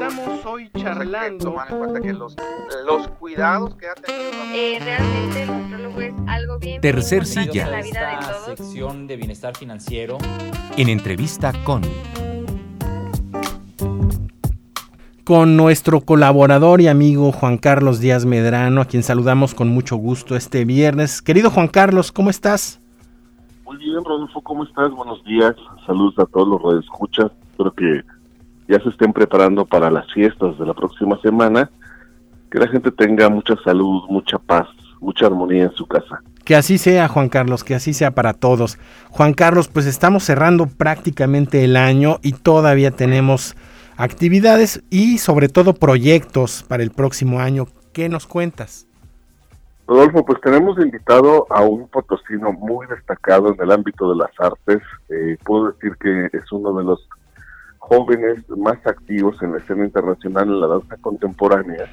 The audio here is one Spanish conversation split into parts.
estamos hoy charlando. Tomar en cuenta que los, los cuidados que ha tenido. Eh, realmente el nutrólogo es algo bien Tercer silla. en la vida de Esta todos. sección de bienestar financiero. En entrevista con con nuestro colaborador y amigo Juan Carlos Díaz Medrano, a quien saludamos con mucho gusto este viernes. Querido Juan Carlos, ¿cómo estás? Muy bien, Rodolfo, ¿cómo estás? Buenos días. Saludos a todos los radioescuchas. Espero que ya se estén preparando para las fiestas de la próxima semana. Que la gente tenga mucha salud, mucha paz, mucha armonía en su casa. Que así sea, Juan Carlos, que así sea para todos. Juan Carlos, pues estamos cerrando prácticamente el año y todavía tenemos actividades y sobre todo proyectos para el próximo año. ¿Qué nos cuentas? Rodolfo, pues tenemos invitado a un potosino muy destacado en el ámbito de las artes. Eh, puedo decir que es uno de los jóvenes más activos en la escena internacional en la danza contemporánea.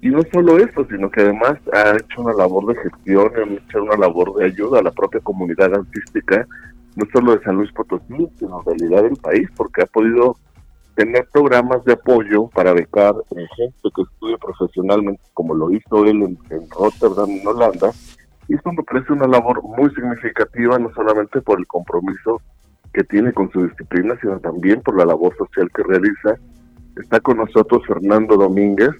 Y no solo eso, sino que además ha hecho una labor de gestión, ha hecho una labor de ayuda a la propia comunidad artística, no solo de San Luis Potosí, sino en realidad del país, porque ha podido tener programas de apoyo para becar gente que estudie profesionalmente, como lo hizo él en, en Rotterdam, en Holanda. Y esto me parece una labor muy significativa, no solamente por el compromiso que tiene con su disciplina, sino también por la labor social que realiza. Está con nosotros Fernando Domínguez,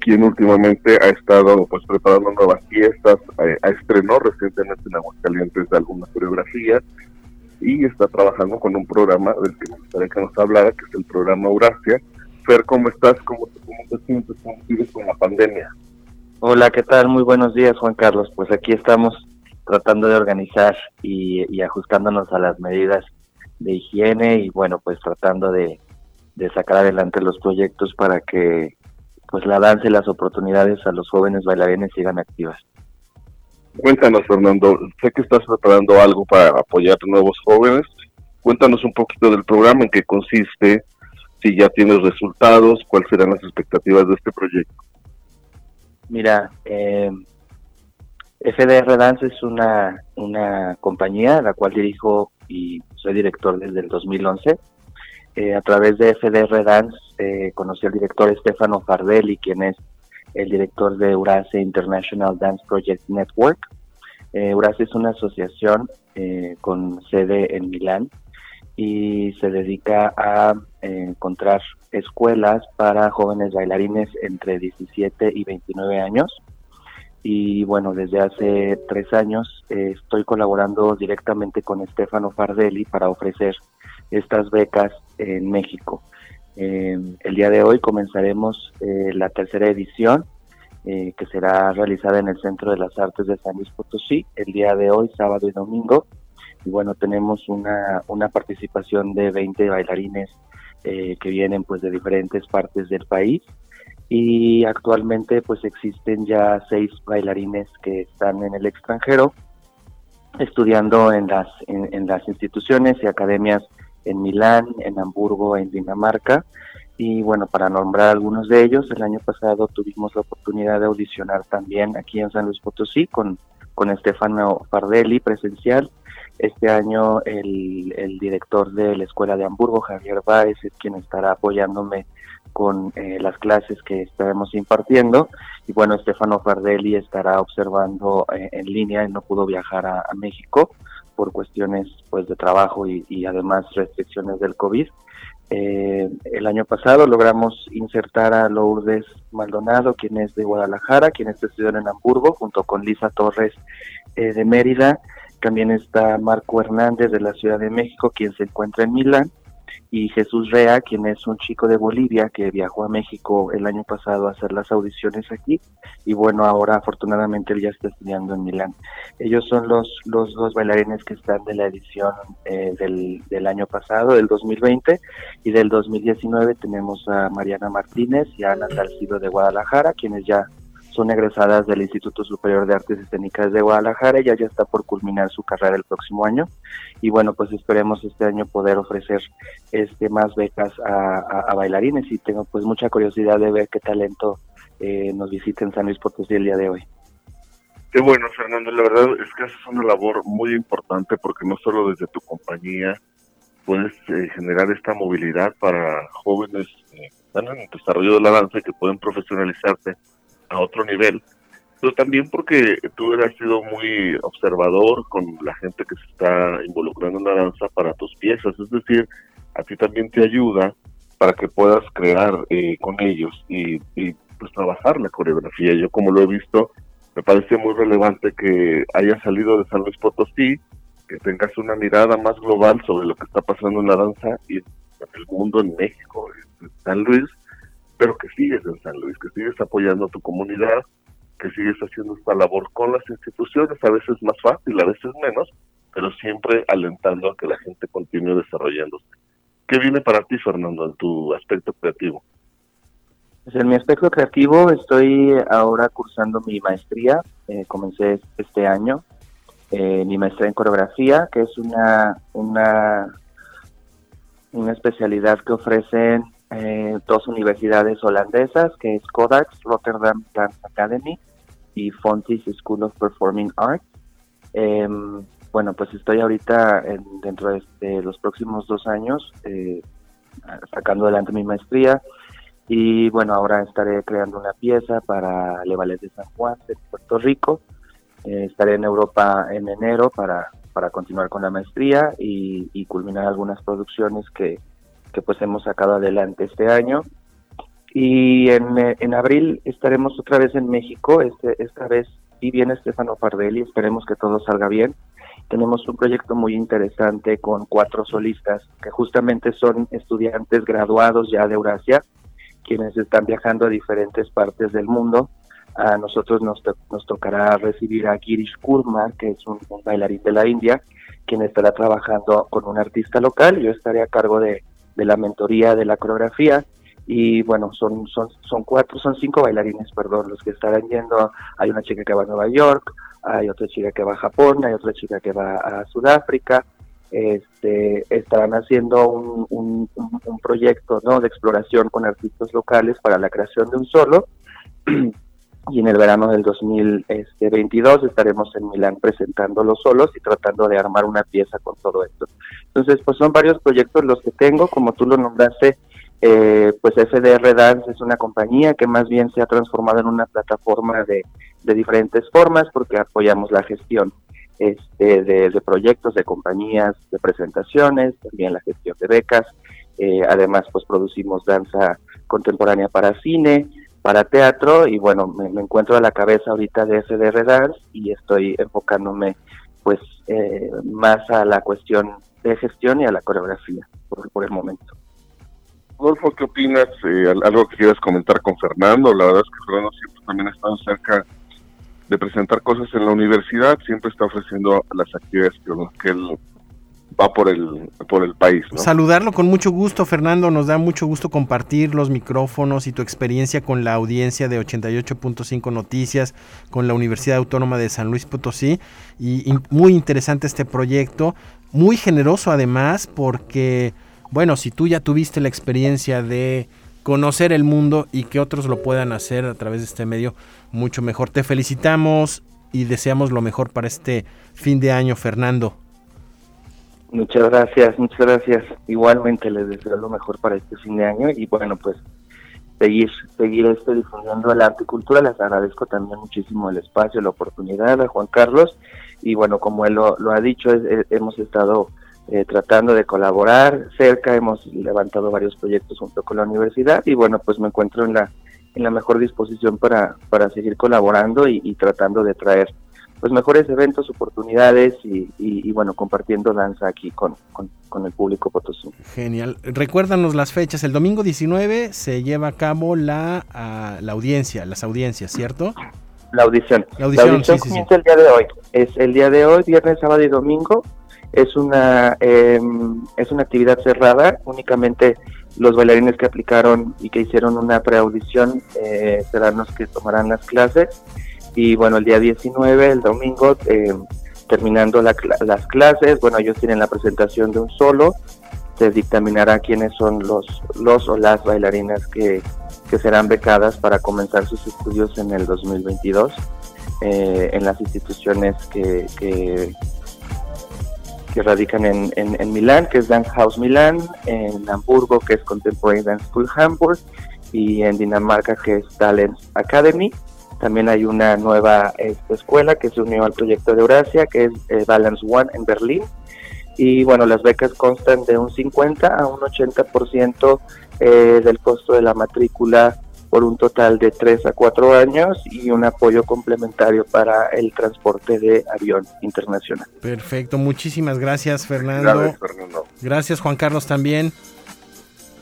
quien últimamente ha estado pues preparando nuevas fiestas, eh, estrenó recientemente en Aguascalientes algunas coreografías y está trabajando con un programa del que me gustaría que nos hablara, que es el programa Eurasia. Fer, ¿cómo estás? ¿Cómo, cómo te sientes? ¿Cómo vives con la pandemia? Hola, ¿qué tal? Muy buenos días, Juan Carlos. Pues aquí estamos tratando de organizar y, y ajustándonos a las medidas de higiene y bueno, pues tratando de, de sacar adelante los proyectos para que pues la danza y las oportunidades a los jóvenes bailarines sigan activas. Cuéntanos, Fernando, sé que estás preparando algo para apoyar a nuevos jóvenes. Cuéntanos un poquito del programa, en qué consiste, si ya tienes resultados, cuáles serán las expectativas de este proyecto. Mira, eh, FDR Dance es una, una compañía la cual dirijo y soy director desde el 2011. Eh, a través de FDR Dance eh, conocí al director Stefano Fardelli, quien es el director de Eurasia International Dance Project Network. Eh, es una asociación eh, con sede en Milán y se dedica a eh, encontrar escuelas para jóvenes bailarines entre 17 y 29 años. Y bueno, desde hace tres años eh, estoy colaborando directamente con Stefano Fardelli para ofrecer estas becas en México. Eh, el día de hoy comenzaremos eh, la tercera edición eh, que será realizada en el Centro de las Artes de San Luis Potosí el día de hoy, sábado y domingo. Y bueno, tenemos una, una participación de 20 bailarines que vienen pues de diferentes partes del país y actualmente pues existen ya seis bailarines que están en el extranjero estudiando en las, en, las instituciones y academias en Milán, en Hamburgo, en Dinamarca. Y bueno, para nombrar algunos de ellos, el año pasado tuvimos la oportunidad de audicionar también aquí en San Luis Potosí con, con Estefano Fardelli presencial. Este año el, director de la Escuela de Hamburgo, Javier Báez, es quien estará apoyándome con eh, las clases que estaremos impartiendo. Y bueno, Estefano Fardelli estará observando eh, en línea, él no pudo viajar a, México por cuestiones pues de trabajo y, y además restricciones del COVID. Eh, el año pasado logramos insertar a Lourdes Maldonado, quien es de Guadalajara, quien está estudiando en Hamburgo, junto con Lisa Torres eh, de Mérida. También está Marco Hernández de la Ciudad de México, quien se encuentra en Milán. Y Jesús Rea, quien es un chico de Bolivia que viajó a México el año pasado a hacer las audiciones aquí. Y bueno, ahora afortunadamente él ya está estudiando en Milán. Ellos son los, los dos bailarines que están de la edición eh, del, del año pasado, del 2020, y del 2019 tenemos a Mariana Martínez y a Ana Salcido de Guadalajara, quienes ya son egresadas del Instituto Superior de Artes Escénicas de Guadalajara, ella ya está por culminar su carrera el próximo año y bueno, pues esperemos este año poder ofrecer este más becas a, bailarines y tengo pues mucha curiosidad de ver qué talento eh, nos visita en San Luis Potosí el día de hoy. Qué bueno, Fernando. La verdad es que haces una labor muy importante porque no solo desde tu compañía puedes eh, generar esta movilidad para jóvenes eh, en el desarrollo de la danza y que pueden profesionalizarse a otro nivel, pero también porque tú has sido muy observador con la gente que se está involucrando en la danza para tus piezas, es decir, a ti también te ayuda para que puedas crear eh, con ellos y, pues trabajar la coreografía. Yo como lo he visto, me parece muy relevante que haya salido de San Luis Potosí, que tengas una mirada más global sobre lo que está pasando en la danza y en el mundo, en México, en San Luis, pero que sigues en San Luis, que sigues apoyando a tu comunidad, que sigues haciendo esta labor con las instituciones, a veces más fácil, a veces menos, pero siempre alentando a que la gente continúe desarrollándose. ¿Qué viene para ti, Fernando, en tu aspecto creativo? Pues en mi aspecto creativo estoy ahora cursando mi maestría, eh, comencé este año, eh, mi maestría en coreografía, que es una, una, una especialidad que ofrecen eh, dos universidades holandesas, que es Kodaks, Rotterdam Dance Academy y Fontis School of Performing Arts. Em, bueno, pues estoy ahorita dentro de, los próximos dos años eh, sacando adelante mi maestría y bueno, ahora estaré creando una pieza para Le Ballet de San Juan de Puerto Rico. Eh, estaré en Europa en enero para, para continuar con la maestría y culminar algunas producciones que, que pues hemos sacado adelante este año. Y en, en abril estaremos otra vez en México, este, esta vez y viene Estefano Pardelli, esperemos que todo salga bien. Tenemos un proyecto muy interesante con cuatro solistas que justamente son estudiantes graduados ya de Eurasia, quienes están viajando a diferentes partes del mundo. A nosotros nos, nos tocará recibir a Girish Kurma, que es un, un bailarín de la India, quien estará trabajando con un artista local. Yo estaré a cargo de, de la mentoría de la coreografía y bueno, son, son, son cuatro, son cinco bailarines, perdón, los que estarán yendo. Hay una chica que va a Nueva York, hay otra chica que va a Japón, hay otra chica que va a Sudáfrica. Este, estarán haciendo un, un, proyecto ¿no? de exploración con artistas locales para la creación de un solo. y en el verano del 2022 estaremos en Milán presentando los solos y tratando de armar una pieza con todo esto. Entonces, pues son varios proyectos los que tengo, como tú lo nombraste, eh, pues FDR Dance es una compañía que más bien se ha transformado en una plataforma de, de diferentes formas porque apoyamos la gestión este, de, proyectos, de compañías, de presentaciones, también la gestión de becas, eh, además pues producimos danza contemporánea para cine, para teatro y bueno, me, encuentro a la cabeza ahorita de FDR Dance y estoy enfocándome pues eh, más a la cuestión de gestión y a la coreografía por, el momento. Rodolfo, ¿qué opinas? Eh, algo que quieras comentar con Fernando. La verdad es que Fernando siempre también ha estado cerca de presentar cosas en la universidad, siempre está ofreciendo las actividades que él va por el, por el país. Saludarlo con mucho gusto, Fernando. Nos da mucho gusto compartir los micrófonos y tu experiencia con la audiencia de 88.5 Noticias, con la Universidad Autónoma de San Luis Potosí. Y, muy interesante este proyecto, muy generoso además, porque, bueno, si tú ya tuviste la experiencia de conocer el mundo y que otros lo puedan hacer a través de este medio, mucho mejor. Te felicitamos y deseamos lo mejor para este fin de año, Fernando. Muchas gracias, muchas gracias. Igualmente les deseo lo mejor para este fin de año y bueno, pues seguir, seguir esto difundiendo el arte y cultura. Les agradezco también muchísimo el espacio, la oportunidad a Juan Carlos y bueno, como él lo, ha dicho, hemos estado eh, tratando de colaborar cerca, hemos levantado varios proyectos junto con la universidad y bueno, pues me encuentro en la en la mejor disposición para, para seguir colaborando y tratando de traer pues mejores eventos, oportunidades y, bueno, compartiendo danza aquí con, con, el público potosí. Genial. Recuérdanos las fechas. El domingo 19 se lleva a cabo la, ah, la audiencia, las audiencias, ¿cierto? La audición. La audición, comienza el día de hoy. Es el día de hoy, viernes, sábado y domingo. Es una, em, es una actividad cerrada. Únicamente los bailarines que aplicaron y que hicieron una preaudición eh, serán los que tomarán las clases y bueno, el día 19, el domingo, eh, terminando las clases, bueno, ellos tienen la presentación de un solo, se dictaminará quiénes son los, los o las bailarinas que, serán becadas para comenzar sus estudios en el 2022 eh, en las instituciones que, que, que radican en, en, en Milán, que es Dance House Milán, en Hamburgo, que es Contemporary Dance School Hamburg, y en Dinamarca, que es Talent Academy. También hay una nueva este, escuela que se unió al proyecto de Eurasia, que es eh, Balance One en Berlín. Y bueno, las becas constan de un 50 a un 80% eh, del costo de la matrícula por un total de 3 a 4 años y un apoyo complementario para el transporte de avión internacional. Perfecto, muchísimas gracias Fernando. Gracias, Fernando. Gracias Juan Carlos también.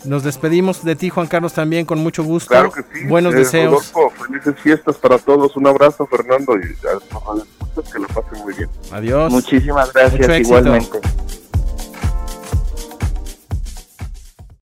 Nos despedimos de ti Juan Carlos también con mucho gusto. Claro que sí. Buenos eh, deseos. Rodolfo, felices fiestas para todos. Un abrazo, Fernando, y a los que lo pasen muy bien. Adiós. Muchísimas gracias Mucho éxito. igualmente.